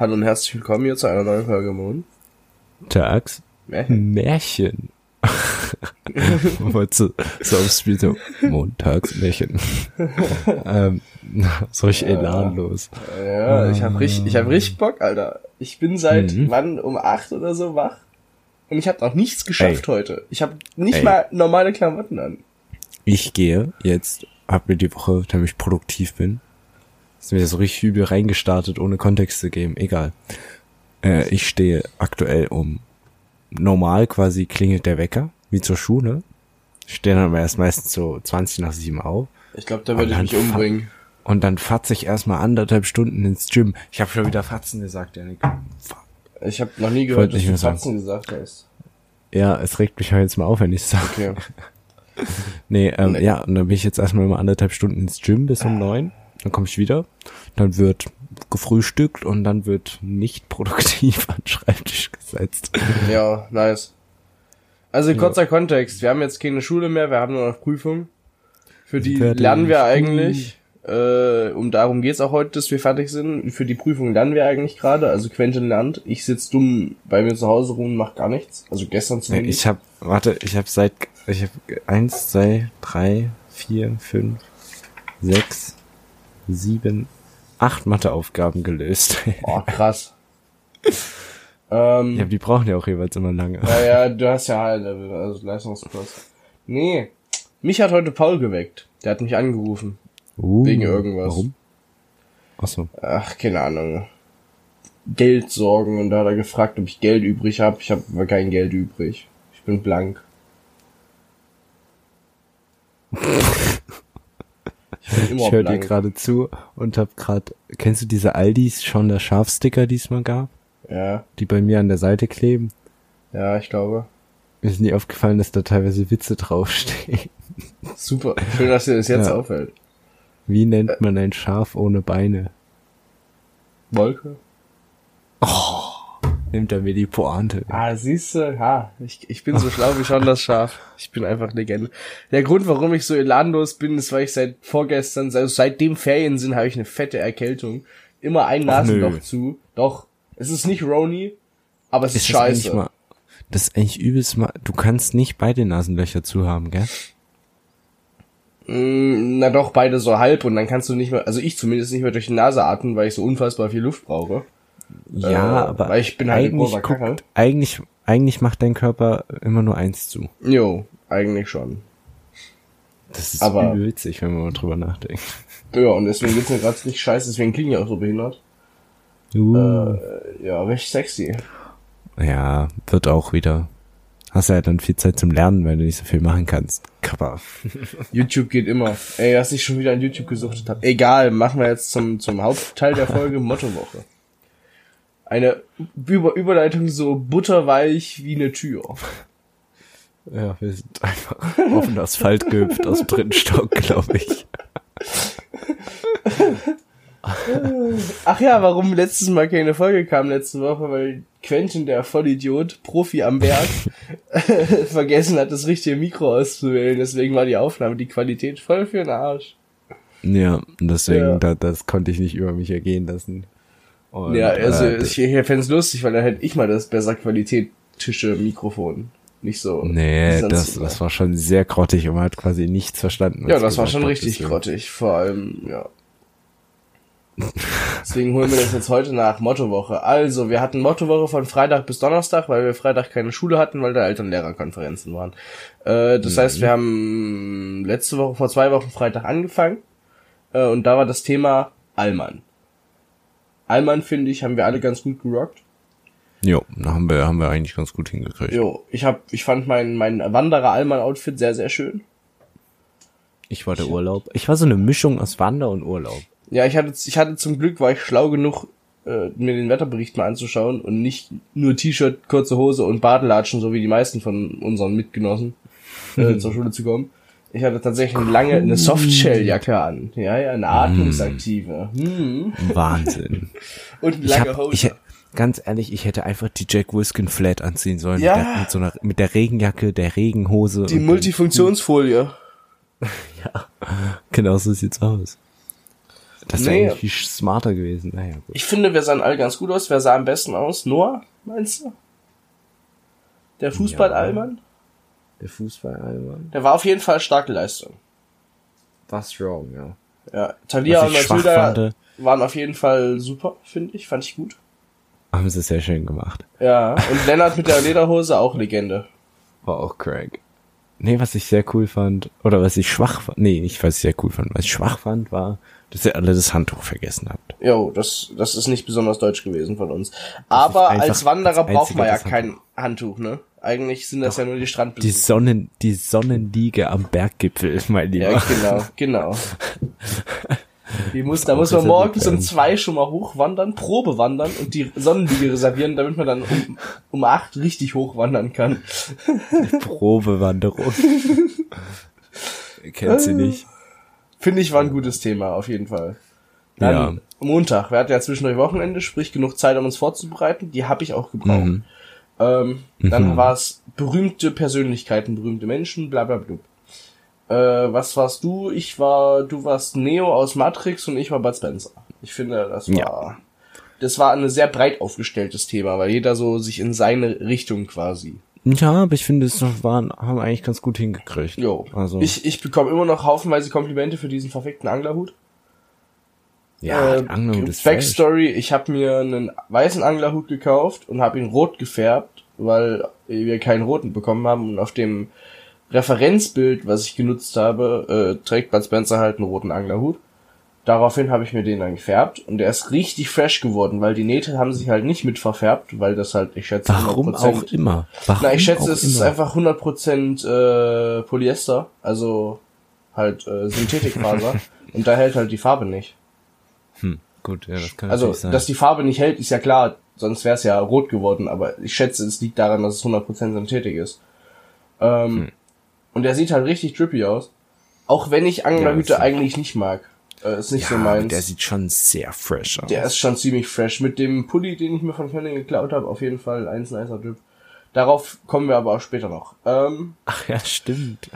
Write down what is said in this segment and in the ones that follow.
Hallo und herzlich willkommen hier zu einer neuen Folge Mond. Tags. Märchen. Märchen. Du so aufs Spiel so Montagsmärchen. ähm, so richtig elanlos. Ja, ich hab richtig, ich hab richtig Bock, Alter. Ich bin seit Mhm. wann um acht oder so wach und ich habe noch nichts geschafft Ey. heute. Ich habe nicht Ey. mal normale Klamotten an. Ich gehe jetzt, hab mir die Woche, damit ich produktiv bin, ist mir so richtig übel reingestartet, ohne Kontext zu geben. Egal. Äh, ich stehe aktuell um normal quasi klingelt der Wecker, wie zur Schule. Ich stehe dann aber erst meistens so 20 nach 7 auf. Ich glaube, da würde ich mich umbringen. Und dann fatze ich erstmal anderthalb Stunden ins Gym. Ich habe schon wieder Fatzen gesagt, Janik. Fuck. Ich habe noch nie gehört, dass du. Fatzen gesagt hast. Ja, es regt mich halt jetzt mal auf, wenn ich sage. Okay. Nee, ähm, Nee. ja, und dann bin ich jetzt erstmal immer anderthalb Stunden ins Gym bis um neun. Dann komme ich wieder. Dann wird gefrühstückt und dann wird nicht produktiv an Schreibtisch gesetzt. Ja, nice. Also kurzer Kontext, wir haben jetzt keine Schule mehr, wir haben nur noch Prüfung. Für die Fertig. lernen wir eigentlich. Äh, um darum geht's auch heute, dass wir fertig sind. Für die Prüfung lernen wir eigentlich gerade. Also Quentin lernt. Ich sitz dumm bei mir zu Hause rum und mach gar nichts. Also gestern zumindest. Ich habe, warte, ich habe seit, ich habe eins, zwei, drei, vier, fünf, sechs, sieben, acht Matheaufgaben gelöst. Oh, krass. ähm, ja, die brauchen ja auch jeweils immer lange. ja, ja, du hast ja halt, also Leistungskurs. Nee, mich hat heute Paul geweckt. Der hat mich angerufen. Uh, wegen irgendwas. Warum? Ach so. ach, keine Ahnung, Geld sorgen und da hat er gefragt, ob ich Geld übrig habe. Ich habe aber kein Geld übrig. Ich bin blank. Ich höre dir gerade zu und hab gerade, kennst du diese Aldis schon der Schafsticker, die es mal gab? Ja, Die bei mir an der Seite kleben? ja, ich glaube. Mir ist nie aufgefallen, dass da teilweise Witze draufstehen. Super. Schön, dass dir das jetzt Ja. auffällt. Wie nennt man ein Schaf ohne Beine? Wolke? Nimmt er mir die Pointe. Ah, siehst du, ha, ich, ich bin so schlau wie schon das Schaf. Ich bin einfach Legende. Der Grund, warum ich so elanlos bin, ist, weil ich seit vorgestern, also seitdem Ferien sind, habe ich eine fette Erkältung. Immer ein Nasenloch zu. Doch, es ist nicht Roni, aber es ist, das eigentlich scheiße. mal, das ist eigentlich übelst mal, du kannst nicht beide Nasenlöcher zu haben, gell? Mm, na doch, beide so halb und dann kannst du nicht mehr, also ich zumindest nicht mehr durch die Nase atmen, weil ich so unfassbar viel Luft brauche. Ja, Äh, aber weil ich bin halt eigentlich, guckt, eigentlich, eigentlich macht dein Körper immer nur eins zu. Jo, eigentlich schon. Das ist Aber- witzig, wenn man mal drüber nachdenkt. Ja, und deswegen geht's mir gerade nicht scheiße, deswegen klinge ich auch so behindert. Uh. Äh, ja, recht sexy. Ja, wird auch wieder. Hast ja dann viel Zeit zum Lernen, weil du nicht so viel machen kannst. Kappa. YouTube geht immer. Ey, dass ich schon wieder an YouTube gesuchtet habe. Egal, machen wir jetzt zum, zum Hauptteil der Folge Mottowoche. Eine Über Überleitung so butterweich wie eine Tür. Ja, wir sind einfach auf den Asphalt gehüpft aus dem dritten Stock, glaube ich. Ach ja, warum letztes Mal keine Folge kam letzte Woche, weil Quentin, der Vollidiot, Profi am Berg, vergessen hat, das richtige Mikro auszuwählen. Deswegen war die Aufnahme, die Qualität voll für den Arsch. Ja, deswegen, Ja. Da, das konnte ich nicht über mich ergehen lassen. Und, ja, also äh, ich, ich fände lustig, weil dann hätte ich mal das besser Qualität Tische Mikrofon. Nicht so. Nee, das, das war schon sehr grottig und man hat quasi nichts verstanden. Ja, das war schon richtig deswegen. grottig, vor allem, ja. Deswegen holen wir das jetzt heute nach Mottowoche. Also, wir hatten Mottowoche von Freitag bis Donnerstag, weil wir Freitag keine Schule hatten, weil da Elternlehrerkonferenzen waren. Äh, das heißt, wir haben letzte Woche, vor zwei Wochen Freitag angefangen äh, und da war das Thema Allmann. Allmann, finde ich, haben wir alle ganz gut gerockt. Jo, da haben wir, haben wir eigentlich ganz gut hingekriegt. Jo, ich hab, ich fand mein, mein Wanderer-Allmann-Outfit sehr, sehr schön. Ich war der Urlaub. Ich war so eine Mischung aus Wander und Urlaub. Ja, ich hatte, ich hatte zum Glück, war ich schlau genug, äh, mir den Wetterbericht mal anzuschauen und nicht nur T-Shirt, kurze Hose und Badelatschen, so wie die meisten von unseren Mitgenossen, äh, zur Schule zu kommen. Ich hatte tatsächlich eine lange, eine Softshelljacke an. Ja, ja, eine atmungsaktive. Hm. Wahnsinn. Und eine lange Hose. ich, ganz ehrlich, ich hätte einfach die Jack Wiskin Flat anziehen sollen. Ja. Mit, der, mit so einer, mit der Regenjacke, der Regenhose. die Multifunktionsfolie. Genau so sieht's aus. Das wäre Nee. eigentlich viel smarter gewesen. Naja, gut. Ich finde, wir sahen alle ganz gut aus. Wer sah am besten aus? Noah, meinst du? Der Fußball-Allmann? Der Fußball-Alman. Der war auf jeden Fall starke Leistung. Was wrong, ja. Ja, Talia und Matilda fand, waren auf jeden Fall super, finde ich. Fand ich gut. haben sie sehr schön gemacht. Ja, und Lennart mit der Lederhose auch Legende. War auch Craig. Nee, was ich sehr cool fand, oder was ich schwach fand, nee, nicht was ich sehr cool fand, was ich schwach fand, war, dass ihr alle das Handtuch vergessen habt. Jo, das, das ist nicht besonders deutsch gewesen von uns. Aber als Wanderer als braucht man ja kein Handtuch, ne? Eigentlich sind das ja nur die Die Strandbesucher. Sonnen, die Sonnenliege am Berggipfel, mein Lieber. Ja, genau, genau. Die muss, da muss man morgens um zwei schon mal hochwandern, Probe wandern und die Sonnenliege reservieren, damit man dann um, um acht richtig hochwandern kann. Probewanderung. Kennt sie nicht. Finde ich war ein gutes Thema, auf jeden Fall. Dann Ja. Montag. Wir hatten ja zwischendurch Wochenende, sprich genug Zeit, um uns vorzubereiten. Die habe ich auch gebraucht. Mhm. Ähm, dann Mhm. war es berühmte Persönlichkeiten, berühmte Menschen, bla bla bla. Äh, was warst du? Ich war, du warst Neo aus Matrix und ich war Bud Spencer. Ich finde, das war, Ja. das war ein sehr breit aufgestelltes Thema, weil jeder so sich in seine Richtung quasi. Ja, aber ich finde, es waren, haben eigentlich ganz gut hingekriegt. Jo. Also, Ich, ich bekomme immer noch haufenweise Komplimente für diesen verfickten Anglerhut. Ja, Äh, Angler ist. Backstory, ich habe mir einen weißen Anglerhut gekauft und habe ihn rot gefärbt, weil wir keinen roten bekommen haben und auf dem Referenzbild, was ich genutzt habe, äh, trägt Bud Spencer halt einen roten Anglerhut. Daraufhin habe ich mir den dann gefärbt und der ist richtig fresh geworden, weil die Nähte haben sich halt nicht mit verfärbt, weil das halt, ich schätze, Warum 100%, auch immer. Warum Na, ich schätze, es ist immer. einfach 100% äh, Polyester, also halt äh, Synthetikfaser und da hält halt die Farbe nicht. Hm, gut, ja, das kann Also, sein. dass die Farbe nicht hält, ist ja klar, sonst wäre es ja rot geworden, aber ich schätze, es liegt daran, dass es 100% Synthetik ist. Ähm, Hm. Und der sieht halt richtig drippy aus. Auch wenn ich Anglerhüte Ja, eigentlich nicht mag. Äh, ist nicht ja, so meins. der sieht schon sehr fresh aus. Der ist schon ziemlich fresh. Mit dem Pulli, den ich mir von Köln geklaut habe, auf jeden Fall eins nicer Drip. Darauf kommen wir aber auch später noch. Ähm, Ach ja, stimmt.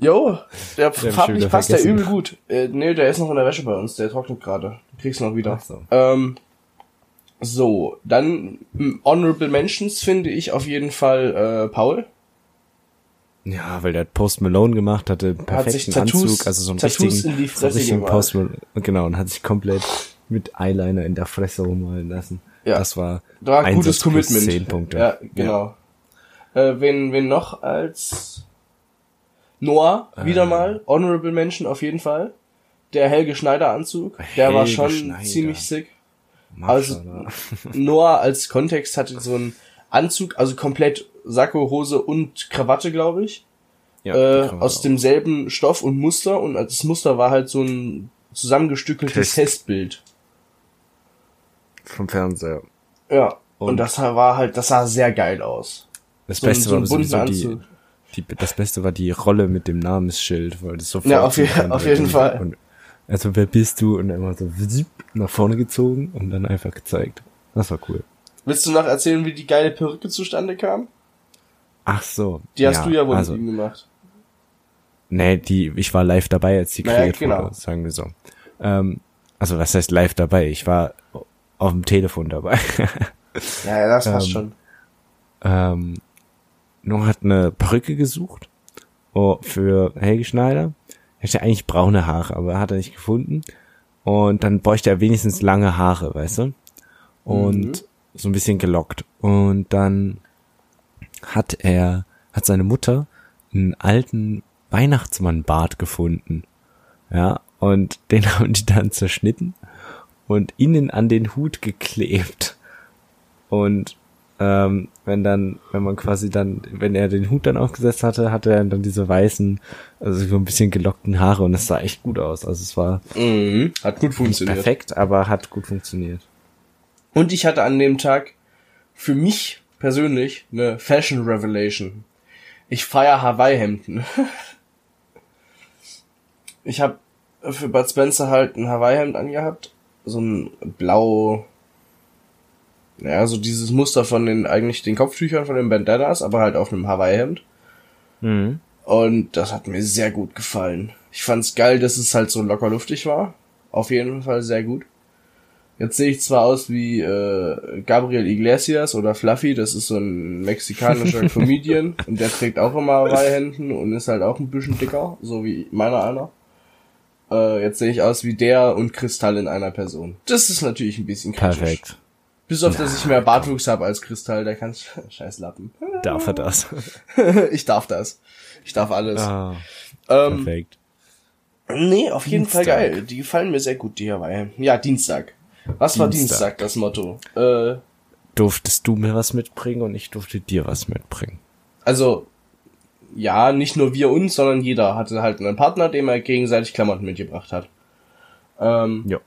jo, der farblich passt der vergessen. übel gut. Äh, nee, der ist noch in der Wäsche bei uns, der trocknet gerade. Du kriegst noch wieder. Ach so. Ähm, so, dann Honorable Mentions finde ich auf jeden Fall äh, Paul. Ja, weil der hat Post Malone gemacht, hatte einen Hat perfekten Tattoos- Anzug, also so einen Tattoos richtigen, in die so Fresse richtigen gemalt. Post Malone, genau, und hat sich komplett mit Eyeliner in der Fresse rummalen lassen. Ja. Das war, Da gutes Commitment. 10 Punkte. Ja, genau. Äh, wen, wen noch als Noah, wieder Äh. mal, Honorable Mention auf jeden Fall. Der Helge Schneider Anzug, der war Helge schon Schneider. ziemlich sick. Maschallah. Noah als Kontext hatte so einen Anzug, also komplett Sakko, Hose und Krawatte, glaube ich. ja, äh, aus auch. demselben Stoff und Muster und das Muster war halt so ein zusammengestückeltes Test. Testbild. vom Fernseher. Ja. Und, Und- das war halt, das sah sehr geil aus. Das So Beste so war sowieso die, die, das Beste war die Rolle mit dem Namensschild, weil das sofort Ja, auf je- auf jeden und, Fall. Und, also wer bist du? Und immer so nach vorne gezogen und dann einfach gezeigt. Das war cool. Willst du noch erzählen, wie die geile Perücke zustande kam? Ach so. Die hast du ja wohl also, mit ihm gemacht. Nee, die, ich war live dabei, als die Naja, kreiert genau. wurde, sagen wir so. Ähm, also was heißt live dabei? Ich war auf dem Telefon dabei. Ja, ja, das passt Ähm, schon. ähm, Noah hat eine Perücke gesucht oh, für Helge Schneider. Er hatte eigentlich braune Haare, aber hat er nicht gefunden. Und dann bräuchte er wenigstens lange Haare, weißt du? Und Mhm. so ein bisschen gelockt. Und dann hat er, hat seine Mutter einen alten Weihnachtsmannbart gefunden. Ja, und den haben die dann zerschnitten und innen an den Hut geklebt. Und ähm, wenn dann, wenn man quasi dann, wenn er den Hut dann aufgesetzt hatte, hatte er dann diese weißen, also so ein bisschen gelockten Haare und es sah echt gut aus. Also es war Mhm. Hat gut funktioniert. perfekt, aber hat gut funktioniert. Und ich hatte an dem Tag für mich persönlich eine Fashion Revelation. Ich feier Hawaii-Hemden. ich habe für Bud Spencer halt ein Hawaii-Hemd angehabt. So ein blau, ja, so dieses Muster von den, eigentlich den Kopftüchern von den Bandanas, aber halt auf einem Hawaii-Hemd. Mhm. Und das hat mir sehr gut gefallen. Ich fand's geil, dass es halt so locker luftig war. Auf jeden Fall sehr gut. Jetzt sehe ich zwar aus wie äh, Gabriel Iglesias oder Fluffy, das ist so ein mexikanischer Comedian und der trägt auch immer Weihhänden und ist halt auch ein bisschen dicker, so wie meiner einer. Äh, jetzt sehe ich aus wie der und Kristall in einer Person. Das ist natürlich ein bisschen kritisch. Perfekt. Bis auf, dass ich mehr Bartwuchs habe als Kristall, der kann scheiß Lappen. Darf er das? ich darf das. Ich darf alles. Ah, ähm, perfekt. nee, auf jeden Fall Dienstag. geil. Die gefallen mir sehr gut, die Hawaii. Ja, Dienstag. Was war Dienstag. Dienstag, das Motto? Äh, Durftest du mir was mitbringen und ich durfte dir was mitbringen. also, ja, nicht nur wir uns, sondern jeder hatte halt einen Partner, dem er gegenseitig Klamotten mitgebracht hat. Ähm, Ja.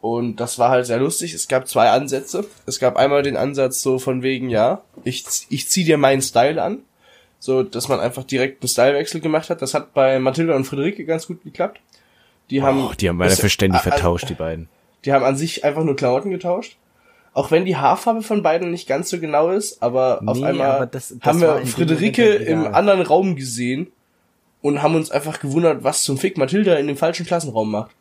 Und das war halt sehr lustig. Es gab zwei Ansätze. Es gab einmal den Ansatz so von wegen, ja, ich, ich zieh dir meinen Style an. So, dass man einfach direkt einen Stylewechsel gemacht hat. Das hat bei Mathilda und Friederike ganz gut geklappt. Die haben, Oh, die haben meine a- vertauscht, die beiden. Die haben an sich einfach nur Klamotten getauscht. Auch wenn die Haarfarbe von beiden nicht ganz so genau ist, aber auf Nee, einmal aber das- das haben wir Friederike im anderen Raum gesehen und haben uns einfach gewundert, was zum Fick Mathilda in dem falschen Klassenraum macht.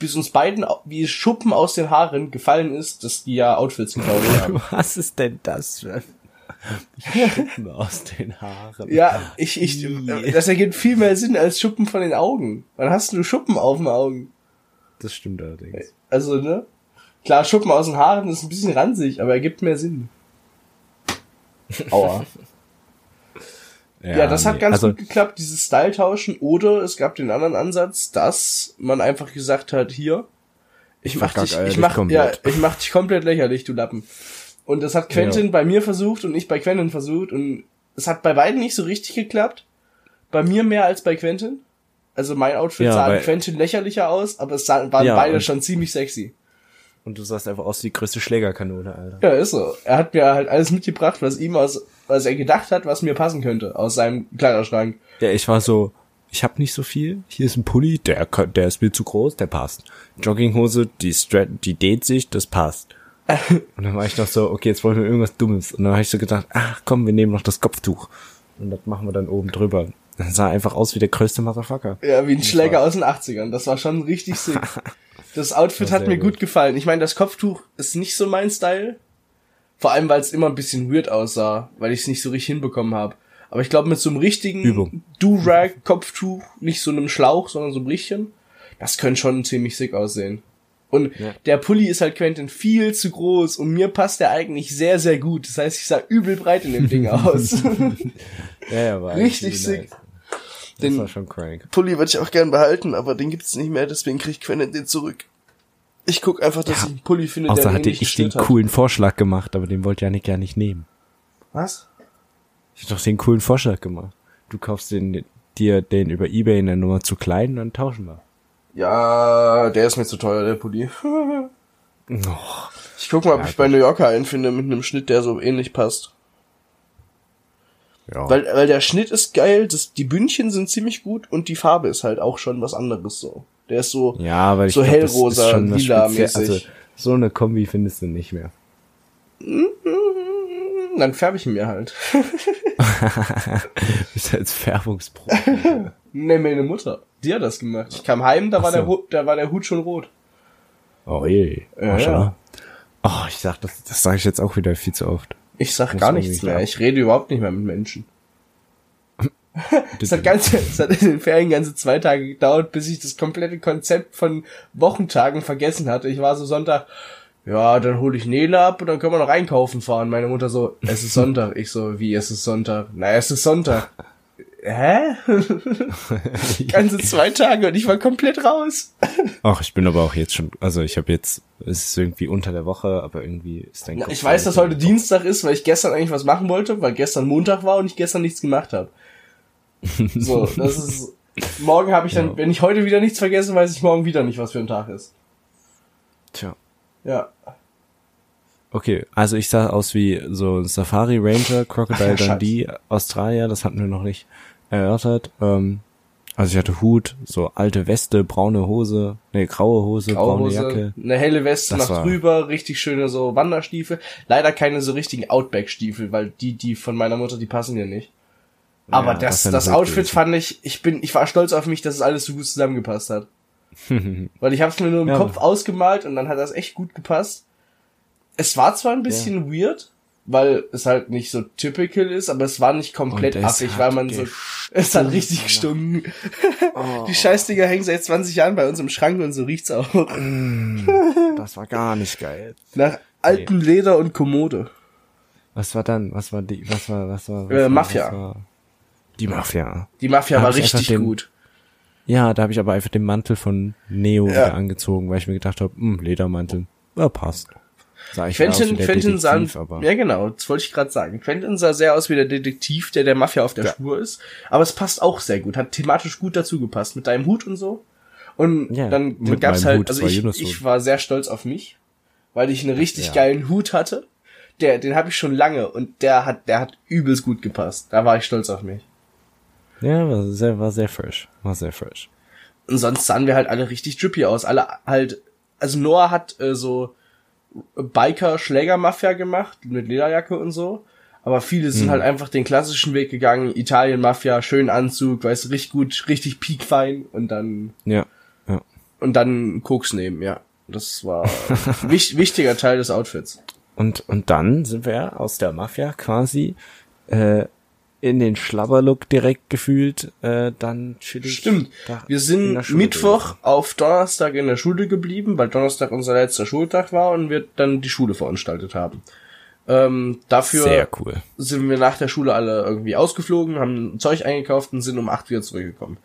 Bis uns beiden wie Schuppen aus den Haaren gefallen ist, dass die ja Outfits getauscht haben. Was ist denn das für Schuppen aus den Haaren? Ja, ich, ich, das ergibt viel mehr Sinn als Schuppen von den Augen. Wann hast du Schuppen auf den Augen? Das stimmt allerdings. Also, ne? Klar, Schuppen aus den Haaren ist ein bisschen ranzig, aber ergibt mehr Sinn. Aua. Ja, das hat nee, ganz also, gut geklappt, dieses Style tauschen. Oder es gab den anderen Ansatz, dass man einfach gesagt hat, hier, ich mach dich, ich mach, ja, komplett. ich mach dich komplett lächerlich, du Lappen. Und das hat Quentin bei mir versucht und ich bei Quentin versucht und es hat bei beiden nicht so richtig geklappt. Bei mir mehr als bei Quentin. Also mein Outfit Ja, sah weil- Quentin lächerlicher aus, aber es sah, waren Ja, beide schon ziemlich sexy. Und du sahst einfach aus wie die größte Schlägerkanone, Alter. Ja, ist so. Er hat mir halt alles mitgebracht, was ihm aus, was er gedacht hat, was mir passen könnte, aus seinem Kleiderschrank. Ja, ich war so, ich hab nicht so viel. Hier ist ein Pulli, der, der ist mir zu groß, der passt. Jogginghose, die strat, die dehnt sich, das passt. Und dann war ich noch so, okay, jetzt wollen wir irgendwas Dummes. Und dann habe ich so gedacht, ach komm, wir nehmen noch das Kopftuch. Und das machen wir dann oben drüber. Dann sah einfach aus wie der größte Motherfucker. Ja, wie ein Schläger aus den 80ern. Das war schon richtig sick. Das Outfit hat mir gut gut. gefallen. Ich meine, das Kopftuch ist nicht so mein Style. Vor allem, weil es immer ein bisschen weird aussah, weil ich es nicht so richtig hinbekommen habe. Aber ich glaube, mit so einem richtigen Übung. Do-Rag-Kopftuch, nicht so einem Schlauch, sondern so einem Richtchen, das könnte schon ziemlich sick aussehen. Und Ja. der Pulli ist halt Quentin viel zu groß und mir passt der eigentlich sehr, sehr gut. Das heißt, ich sah übel breit in dem Ding aus. Ja, ja, war Richtig sick. nice. Das Den- war schon crank. Pulli würde ich auch gern behalten, aber den gibt's nicht mehr, deswegen kriegt Quentin den zurück. Ich guck einfach, dass Ja. ich einen Pulli finde, Außer der hatte ich den hat. coolen Vorschlag gemacht, aber den wollte Janik ja nicht nehmen. Was? Ich hab doch den coolen Vorschlag gemacht. Du kaufst den, dir den über Ebay in der Nummer zu klein und dann tauschen wir. Ja, der ist mir zu teuer, der Pulli. Oh, Ich guck mal, ob ich bei New Yorker einen finde mit einem Schnitt, der so ähnlich passt. ja. Weil, weil der Schnitt ist geil, das, die Bündchen sind ziemlich gut und die Farbe ist halt auch schon was anderes so. Der ist so, ja, weil ich so glaub, hellrosa, lila-mäßig. Also, so eine Kombi findest du nicht mehr. dann färbe ich ihn mir halt. Bist als Färbungsprofi. Ne, meine Mutter. Die hat das gemacht. Ich kam heim, da war so. der, Hu- da war der Hut schon rot. Oh je. Ja, Maschallah. Oh, ich sag, das, das sage ich jetzt auch wieder viel zu oft. Ich sag gar nichts mehr. Ich rede überhaupt nicht mehr mit Menschen. Es hat, ganze, es hat in den Ferien ganze zwei Tage gedauert, bis ich das komplette Konzept von Wochentagen vergessen hatte. Ich war so Sonntag, ja, dann hole ich Nele ab und dann können wir noch einkaufen fahren. Meine Mutter so, es ist Sonntag. Ich so, wie, es ist Sonntag? Na, es ist Sonntag. Hä? ganze zwei Tage und ich war komplett raus. Ach, ich bin aber auch jetzt schon, also ich habe jetzt, es ist irgendwie unter der Woche, aber irgendwie ist dein Na, ich weiß, so- dass heute Dienstag ist, weil ich gestern eigentlich was machen wollte, weil gestern Montag war und ich gestern nichts gemacht habe. So, das ist. Morgen habe ich dann, Ja. wenn ich heute wieder nichts vergesse, weiß ich morgen wieder nicht, was für ein Tag ist. Tja. Ja. Okay, also ich sah aus wie so Safari Ranger, Crocodile Ach ja, Dundee, Australier, das hatten wir noch nicht erörtert. Ähm, also ich hatte Hut, so alte Weste, braune Hose, nee, graue Hose, Graue braune Hose, Jacke. eine helle Weste Das nach drüber, richtig schöne so Wanderstiefel. Leider keine so richtigen Outback-Stiefel, weil die, die von meiner Mutter, die passen ja nicht. Aber Ja, das, das das, Outfit fand ich, ich bin, ich war stolz auf mich, dass es alles so gut zusammengepasst hat. Weil ich habe es mir nur im Ja, Kopf ausgemalt und dann hat das echt gut gepasst. Es war zwar ein bisschen weird, weil es halt nicht so typical ist, aber es war nicht komplett affig, weil man so... Es hat richtig gestunken. Oh. Die Scheißdinger hängen seit 20 Jahren bei uns im Schrank und so riecht's auch. Das war gar nicht geil. Nach altem Leder und Kommode. Was war dann? Was war die? Was war? Was war? Was Äh, war, Mafia. Was war? Die Mafia. Die Mafia Da war richtig den- gut. Ja, da habe ich aber einfach den Mantel von Neo Ja. wieder angezogen, weil ich mir gedacht habe, hm, Ledermantel, ja passt. Sah ich aus Quentin, der Quentin sah, ja genau, das wollte ich gerade sagen. Quentin sah sehr aus wie der Detektiv, der der Mafia auf der Ja. Spur ist. Aber es passt auch sehr gut, hat thematisch gut dazu gepasst mit deinem Hut und so. Und Ja, dann, dann gab's halt, Hut, also ich, ich war sehr stolz auf mich, weil ich einen richtig Ja. geilen Hut hatte. Der, den habe ich schon lange und der hat, der hat übelst gut gepasst. Da war ich stolz auf mich. Ja, war sehr, war sehr fresh, war sehr fresh. Und sonst sahen wir halt alle richtig drippy aus. Alle halt, also Noah hat äh, so Biker-Schläger-Mafia gemacht mit Lederjacke und so. Aber viele sind halt einfach den klassischen Weg gegangen. Italien-Mafia, schönen Anzug, weißt du, richtig gut, richtig piekfein und dann, Ja, ja. und dann Koks nehmen, ja. Das war wich, wichtiger Teil des Outfits. Und und dann sind wir aus der Mafia quasi äh, in den Schlabberlook direkt gefühlt, äh, dann chillig. Stimmt. da Wir in sind Mittwoch gewesen. auf Donnerstag in der Schule geblieben, weil Donnerstag unser letzter Schultag war und wir dann die Schule veranstaltet haben. Ähm, dafür Sehr cool. sind wir nach der Schule alle irgendwie ausgeflogen, haben Zeug eingekauft und sind um 8 wieder zurückgekommen.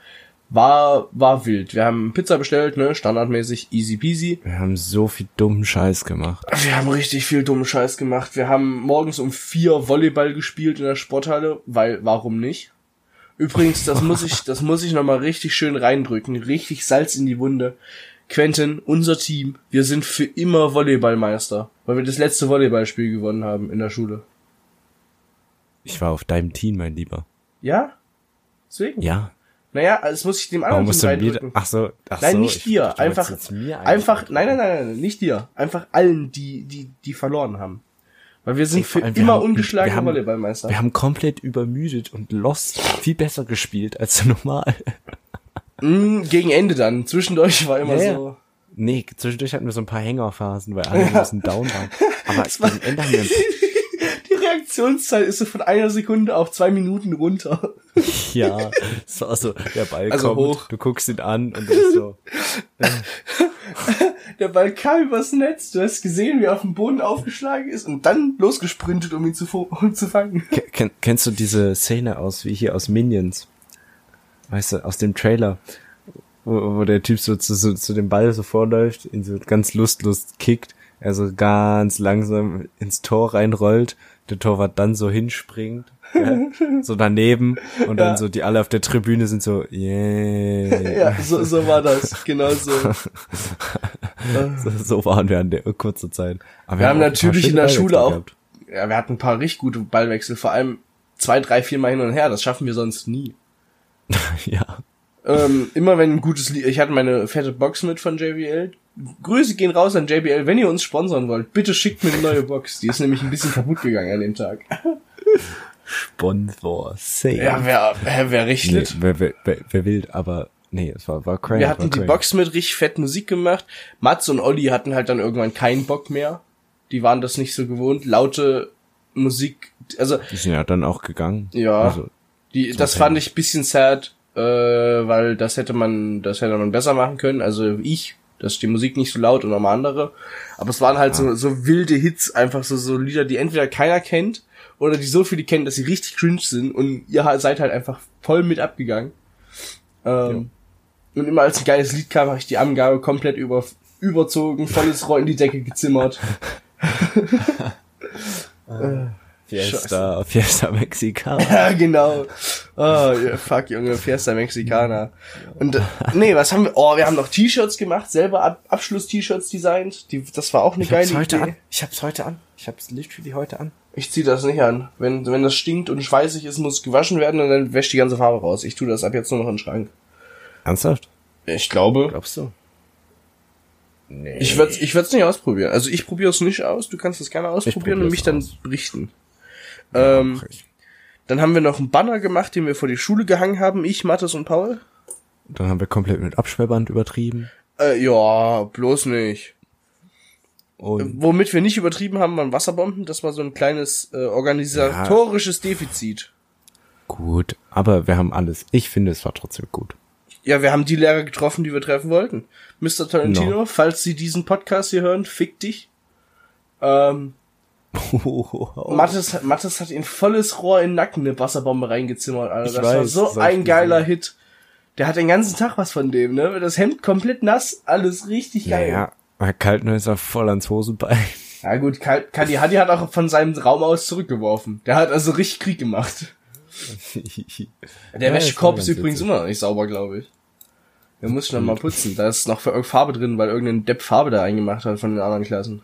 War, war wild. Wir haben Pizza bestellt, ne, standardmäßig, easy peasy. Wir haben so viel dummen Scheiß gemacht. Wir haben richtig viel dummen Scheiß gemacht. Wir haben morgens um vier Volleyball gespielt in der Sporthalle, weil, warum nicht? Übrigens, das muss ich, das muss ich nochmal richtig schön reindrücken. Richtig Salz in die Wunde. Quentin, unser Team, wir sind für immer Volleyballmeister, weil wir das letzte Volleyballspiel gewonnen haben in der Schule. Ich war auf deinem Team, mein Lieber. Ja? Deswegen? Ja. Naja, das muss ich dem Warum anderen musst Team reindrücken. ach so, ach Nein, so, nicht ich dir. du Einfach, einfach, nein, nein, nein, nein, nicht dir. Einfach allen, die, die, die verloren haben. Weil wir sind vor für allem, immer ungeschlagene wir haben- Volleyballmeister. Wir haben komplett übermüdet und Lost viel besser gespielt als normal. Mm, gegen Ende dann. Zwischendurch war immer Ja, ja. so. Nee, zwischendurch hatten wir so ein paar Hängerphasen, weil alle ein bisschen down waren. Aber gegen Ende haben wir Die Reaktionszeit ist so von einer Sekunde auf zwei Minuten runter. Ja, es war so, der Ball Also kommt, hoch. du guckst ihn an und du bist so, Der Ball kam übers Netz. Du hast gesehen, wie er auf dem Boden aufgeschlagen ist und dann losgesprintet, um ihn zu, um zu fangen. Ke- Ken, kennst du diese Szene aus, wie hier aus Minions? Weißt du, aus dem Trailer, wo, wo der Typ so zu, so zu dem Ball so vorläuft, ihn so ganz lustlos kickt, er so ganz langsam ins Tor reinrollt, der Torwart dann so hinspringt, gell, so daneben und dann Ja. so die alle auf der Tribüne sind so, yeah. Ja, so, so war das. Genau so. So, so waren wir an der kurzer Zeit. Aber Wir haben ein paar natürlich in der Schule auch, ja, wir hatten ein paar richtig gute Ballwechsel, vor allem zwei, drei, vier Mal hin und her. Das schaffen wir sonst nie. Ja. Ähm, immer wenn ein gutes Lied, ich hatte meine fette Box mit von JBL. Grüße gehen raus an JBL, wenn ihr uns sponsern wollt, bitte schickt mir eine neue Box. Die ist nämlich ein bisschen kaputt gegangen an dem Tag. Sponsor, safe. Ja, wer, wer, wer richtig Nee, wer, wer, wer, wer will, aber nee, es war, war crazy. Wir hatten die. Box mit richtig fett Musik gemacht. Mats und Olli hatten halt dann irgendwann keinen Bock mehr. Die waren das nicht so gewohnt. Laute Musik, also Die sind ja dann auch gegangen. Ja. Also, Die, das Teil. fand ich ein bisschen sad, äh, weil das hätte man, das hätte man besser machen können. Also ich, dass die Musik nicht so laut und nochmal andere. Aber es waren halt so, so wilde Hits, einfach so, so Lieder, die entweder keiner kennt oder die so viele kennen, dass sie richtig cringe sind und ihr halt- seid halt einfach voll mit abgegangen. Ähm, Und immer als ein geiles Lied kam, habe ich die Angabe komplett über, überzogen, volles Rohr in die Decke gezimmert. Fiesta, Fiesta Mexicana. Ja, genau. Oh, fuck, Junge, Fiesta Mexicana. Und, nee, was haben wir? Oh, wir haben noch T-Shirts gemacht, selber Ab Abschluss-T-Shirts designt. Die, das war auch eine Ich hab's geile heute Idee. an. Ich hab's heute an. Ich hab's literally heute an. Ich zieh das nicht an. Wenn, wenn das stinkt und schweißig ist, muss es gewaschen werden und dann wäscht die ganze Farbe raus. Ich tu das ab jetzt nur noch in den Schrank. Ernsthaft? Ich glaube. Glaubst du? Nee. Ich würd's, ich würd's nicht ausprobieren. Also ich probiere es nicht aus. Du kannst es gerne ausprobieren und mich dann aus. Ähm, dann haben wir noch einen Banner gemacht, den wir vor die Schule gehangen haben. Ich, Mathis und Paul. Dann haben wir komplett mit Absperrband übertrieben. Äh, ja, bloß nicht. Und Womit wir nicht übertrieben haben, waren Wasserbomben. Das war so ein kleines äh, organisatorisches Defizit. gut, aber wir haben alles. Ich finde, es war trotzdem gut. Ja, wir haben die Lehrer getroffen, die wir treffen wollten. Mr. Tarantino, No. falls Sie diesen Podcast hier hören, fick dich. Ähm, Mattes, Mattes hat in volles Rohr in den Nacken eine Wasserbombe reingezimmert, Alter. Ich Das war weiß, so das ein geiler gesehen. Hit. Der hat den ganzen Tag was von dem, ne? Das Hemd komplett nass, alles richtig geil. Naja, Herr Kaltner ist ja voll ans Hosenbein. Ja gut, Kadi Hadi hat auch von seinem Raum aus zurückgeworfen. Der hat also richtig Krieg gemacht. Der Ja, Wäschekorb ist war übrigens witzig. immer noch nicht sauber, glaube ich. Den muss ich noch mal putzen. Da ist noch für Farbe drin, weil irgendein Depp Farbe da eingemacht hat von den anderen Klassen.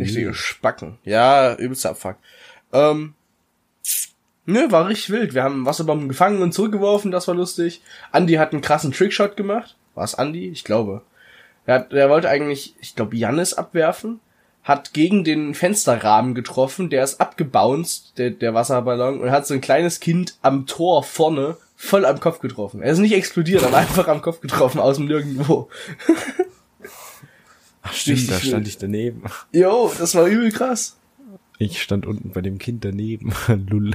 Richtige Spacken. Ja, übelster Abfuck. Ähm, nö, war richtig wild. Wir haben Wasserbomben gefangen und zurückgeworfen, das war lustig. Andy hat einen krassen Trickshot gemacht. War es Andy? Ich glaube. Er, hat, er wollte eigentlich, ich glaube, Jannis abwerfen, hat gegen den Fensterrahmen getroffen, der ist abgebounced, der, der Wasserballon, und hat so ein kleines Kind am Tor vorne voll am Kopf getroffen. Er ist nicht explodiert, aber einfach am Kopf getroffen, aus dem Nirgendwo. Ach stimmt, Richtig da stand wild. ich daneben. Jo, das war übel krass. Ich stand unten bei dem Kind daneben. Lull.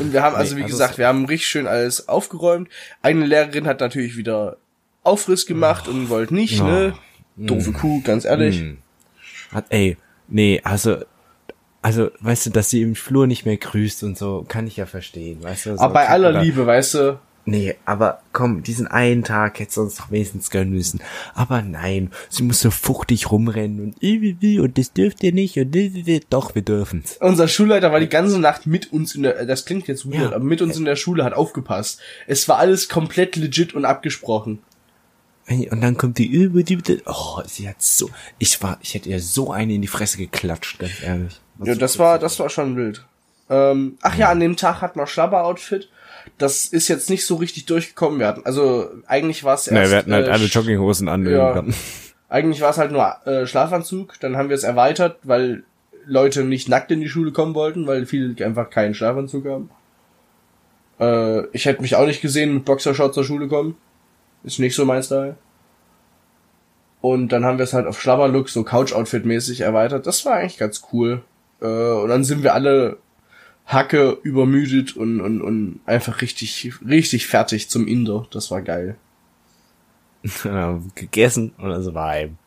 Und wir haben also, Nee, wie also gesagt, es- wir haben richtig schön alles aufgeräumt. Eine Lehrerin hat natürlich wieder Aufriss gemacht und wollte nicht, Oh. ne? Doofe Kuh, ganz ehrlich. Hm. Hat, ey, nee, also, also, weißt du, dass sie im Flur nicht mehr grüßt und so, kann ich ja verstehen, weißt du? So, Aber bei aller Liebe, weißt du, Nee, aber komm, diesen einen Tag hättest du uns doch wenigstens gönnen müssen. Aber nein, sie muss so fuchtig rumrennen und und das dürft ihr nicht und doch, wir dürfen's. unser Schulleiter war die ganze Nacht mit uns in der, das klingt jetzt weird, Ja. aber mit uns in der Schule hat aufgepasst. Es war alles komplett legit und abgesprochen. Und dann kommt die über die, oh, sie hat so, ich war, ich hätte ihr so eine in die Fresse geklatscht, ganz ehrlich. Was Ja, das war, das war schon wild. Ähm, ach ja, an dem Tag hatten wir Schlabber-Outfit. Das ist jetzt nicht so richtig durchgekommen. Wir hatten, also eigentlich war es erst, wir hatten halt äh, alle Jogginghosen an. ja. Eigentlich war es halt nur äh, Schlafanzug. Dann haben wir es erweitert, weil Leute nicht nackt in die Schule kommen wollten, weil viele einfach keinen Schlafanzug haben. Äh, ich hätte mich auch nicht gesehen mit Boxershorts zur Schule kommen. Ist nicht so mein Style. Und dann haben wir es halt auf Schlabberlook, so Couch-Outfit-mäßig erweitert. Das war eigentlich ganz cool. Äh, und dann sind wir alle Hacke übermüdet und, und, und einfach richtig, richtig fertig zum Inder. Das war geil. Gegessen und dann sind wir heim.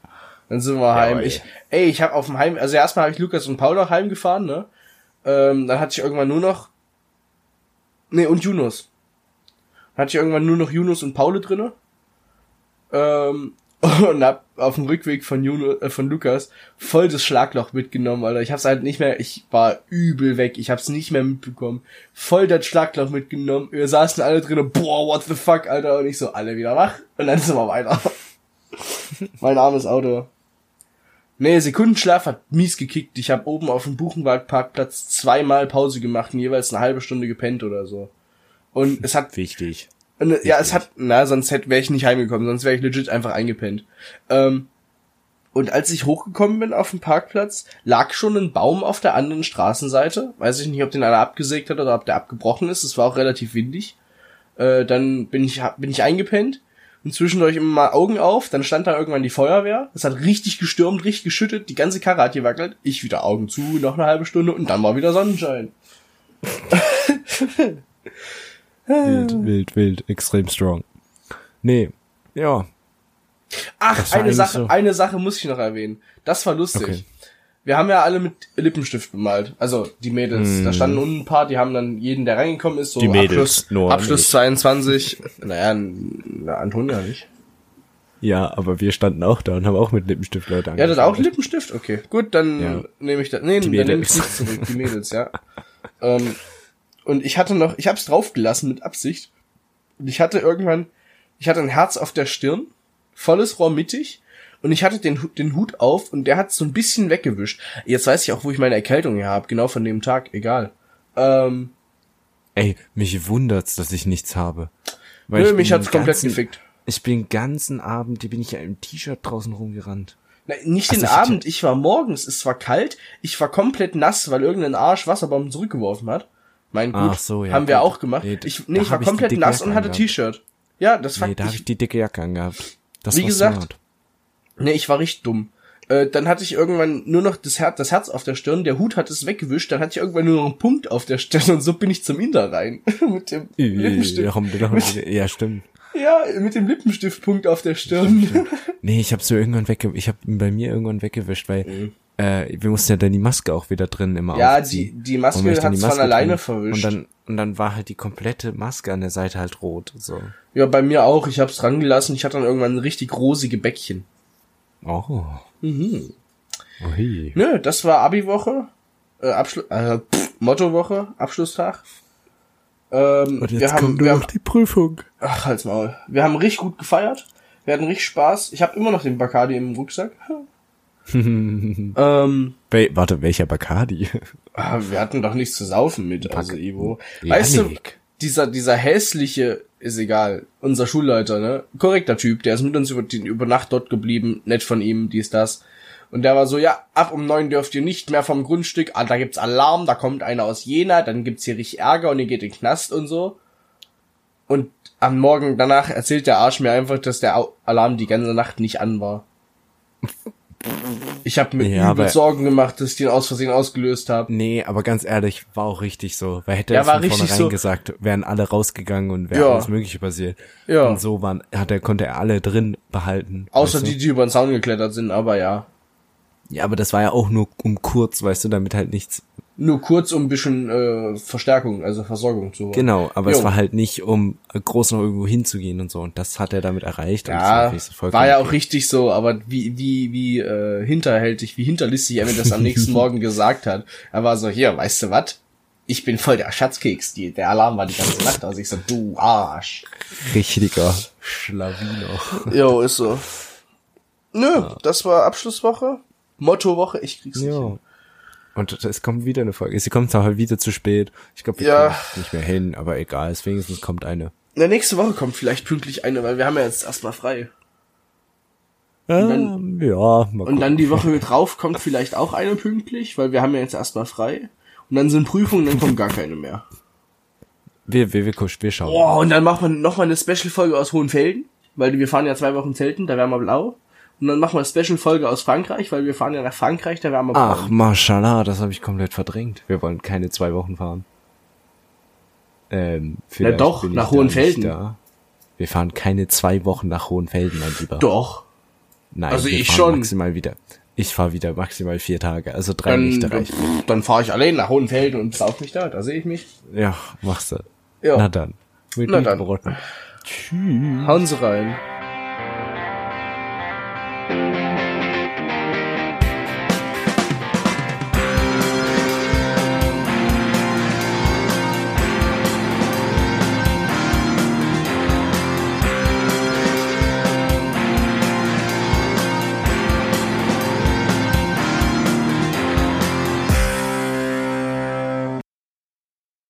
Dann sind wir heim. Ich, ey, ich habe auf dem Heim, also erstmal habe ich Lukas und Paul noch heimgefahren, ne? Ähm, dann hatte ich irgendwann nur noch, nee, und Yunus. Dann hatte ich irgendwann nur noch Yunus und Paul drinne. Ähm, und hab auf dem Rückweg von Juno, äh, von Lukas voll das Schlagloch mitgenommen, Alter. Ich hab's halt nicht mehr, ich war übel weg, ich hab's nicht mehr mitbekommen. Voll das Schlagloch mitgenommen. Wir saßen alle drinne, boah, what the fuck, Alter. Und ich so, alle wieder wach. Und dann sind wir weiter. mein armes Auto. Nee, Sekundenschlaf hat mies gekickt. Ich habe oben auf dem Buchenwaldparkplatz zweimal Pause gemacht und jeweils eine halbe Stunde gepennt oder so. Und es hat Wichtig. Äh, ja, es hat, na, sonst hätte wäre ich nicht heimgekommen, sonst wäre ich legit einfach eingepennt. Ähm, und als ich hochgekommen bin auf dem Parkplatz, lag schon ein Baum auf der anderen Straßenseite. Weiß ich nicht, ob den einer abgesägt hat oder ob der abgebrochen ist. Es war auch relativ windig. Äh, dann bin ich, bin ich eingepennt und zwischendurch immer mal Augen auf. Dann stand da irgendwann die Feuerwehr. Es hat richtig gestürmt, richtig geschüttet. Die ganze Karre hat gewackelt. Ich wieder Augen zu, noch eine halbe Stunde und dann war wieder Sonnenschein. Wild, wild, wild, extrem strong. Nee, ja. Ach, eine Sache, so. eine Sache muss ich noch erwähnen. Das war lustig. Okay. Wir haben ja alle mit Lippenstift bemalt. Also die Mädels. Da standen unten ein paar, die haben dann jeden, der reingekommen ist, so Mm. Die Mädels, Abschluss, nur Abschluss nicht. 22. Naja, na, Antonia nicht. Ja, aber wir standen auch da und haben auch mit Lippenstift Leute Ja, das auch. Lippenstift? Okay. Gut, dann Ja. nehme ich das. Nee, dann Mädels. nehme ich nichts zurück. Die Mädels, ja. ähm, und ich hatte noch, ich hab's draufgelassen mit Absicht. Und ich hatte irgendwann, ich hatte ein Herz auf der Stirn, volles Rohr mittig. Und ich hatte den, den Hut auf und der hat so ein bisschen weggewischt. Jetzt weiß ich auch, wo ich meine Erkältung her habe. Genau von dem Tag. Egal. Ähm, Ey, mich wundert's, dass ich nichts habe. Weil nö, ich mich hat's komplett ganzen, gefickt. Ich bin den ganzen Abend, die bin ich ja im T-Shirt draußen rumgerannt. Na, nicht Also den ich Abend, ich war morgens, es war kalt, ich war komplett nass, weil irgendein Arsch Wasserbomben zurückgeworfen hat. Mein gut, Ach so, ja, haben wir gut. auch gemacht. Nee, ich, nee, ich war ich komplett dicke nass Jacke und hatte. T-Shirt. Ja, das Nee, fand da habe ich, ich die dicke Jacke angehabt. Das Wie war gesagt, smart. Nee, ich war richtig dumm. Äh, dann hatte ich irgendwann nur noch das Herz, das Herz auf der Stirn, der Hut hat es weggewischt, dann hatte ich irgendwann nur noch einen Punkt auf der Stirn und so bin ich zum Inder rein. mit dem Lippenstift. Ja, stimmt. Ja, mit dem Lippenstiftpunkt auf der Stirn. Nee, ich hab's so irgendwann wegge... Ich hab ihn bei mir irgendwann weggewischt, weil äh, wir mussten ja dann die Maske auch wieder drin immer ja, aufziehen. die, die Und Maske hat die von alleine verwischt. Und dann, und dann war halt die komplette Maske an der Seite halt rot. So. ja, bei mir auch. Ich hab's dran gelassen. Ich hatte dann irgendwann richtig rosige Bäckchen. Oh. Mhm. Ui. Nö, das war Abi-Woche. Äh, Abschluss, äh, pff, Motto-Woche, Abschlusstag. Ähm, Und jetzt wir haben, kommt wir haben, die Prüfung. ach, halt's Maul. Wir haben richtig gut gefeiert. Wir hatten richtig Spaß. Ich habe immer noch den Bacardi im Rucksack. ähm, Wel warte, welcher Bacardi? ah, wir hatten doch nichts zu saufen mit, also Ivo. Ja, Weißt du, Nick. dieser, dieser hässliche, ist egal, unser Schulleiter, ne? Korrekter Typ, der ist mit uns über, die, über Nacht dort geblieben, nett von ihm, dies, das. Und der war so, ja, ab um neun dürft ihr nicht mehr vom Grundstück, ah, da gibt's Alarm, da kommt einer aus Jena, dann gibt's hier richtig Ärger und ihr geht in den Knast und so. Und am Morgen danach erzählt der Arsch mir einfach, dass der Alarm die ganze Nacht nicht an war. Ich habe mir Ja, übel Sorgen gemacht, dass ich den aus Versehen ausgelöst habe. Nee, aber ganz ehrlich, war auch richtig so. Weil hätte Ja, er war von richtig vornherein so. gesagt, wären alle rausgegangen und wäre Ja. alles mögliche passiert. Ja. Und so waren, hat er, konnte er alle drin behalten. Außer weißt du? die, die über den Zaun geklettert sind, aber ja. Ja, aber das war ja auch nur um kurz, weißt du, damit halt nichts. Nur kurz, um ein bisschen äh, Verstärkung, also Versorgung zu holen. Genau, aber Jo. es war halt nicht, um groß noch irgendwo hinzugehen und so. Und das hat er damit erreicht. und das Ja, vollkommen war ja auch okay. richtig so, aber wie, wie, wie äh, hinterhältig, wie hinterlistig er mir das am nächsten Morgen gesagt hat. Er war so, hier, weißt du was? Ich bin voll der Schatzkeks, die, der Alarm war die ganze Nacht aus. Ich so, du Arsch. richtiger Schlawiner. Jo, ist so. Nö, das war Abschlusswoche. Mottowoche, ich krieg's nicht hin. Ja. Und es kommt wieder eine Folge. Sie kommt zwar halt wieder zu spät. Ich glaube, wir Ja. kommen nicht mehr hin, aber egal. Es wenigstens kommt eine. Na, nächste Woche kommt vielleicht pünktlich eine, weil wir haben ja jetzt erstmal frei. Ähm, ja, mal Und gucken. dann die Woche drauf kommt vielleicht auch eine pünktlich, weil wir haben ja jetzt erstmal frei. Und dann sind Prüfungen, dann kommt gar keine mehr. wir, wir, wir, wir schauen. Boah, und dann machen wir noch mal eine Special-Folge aus Hohenfelden, weil wir fahren ja zwei Wochen zelten, da wären wir blau. Und dann machen wir eine Special-Folge aus Frankreich, weil wir fahren ja nach Frankreich, da wären wir. Ach, mashallah, das habe ich komplett verdrängt. Wir wollen keine zwei Wochen fahren. Ähm, vielleicht doch, nach Hohenfelden. Wir fahren keine zwei Wochen nach Hohenfelden, mein Lieber. Doch. Nein, also ich schon. Maximal wieder. Ich fahre wieder maximal vier Tage, also drei Dann, Nächte dann, reicht. dann fahre ich allein nach Hohenfelden und sauf mich da, da sehe ich mich. Ja, machst du. Ja. Na dann. Mit Na dann. Worten. Hauen Sie rein.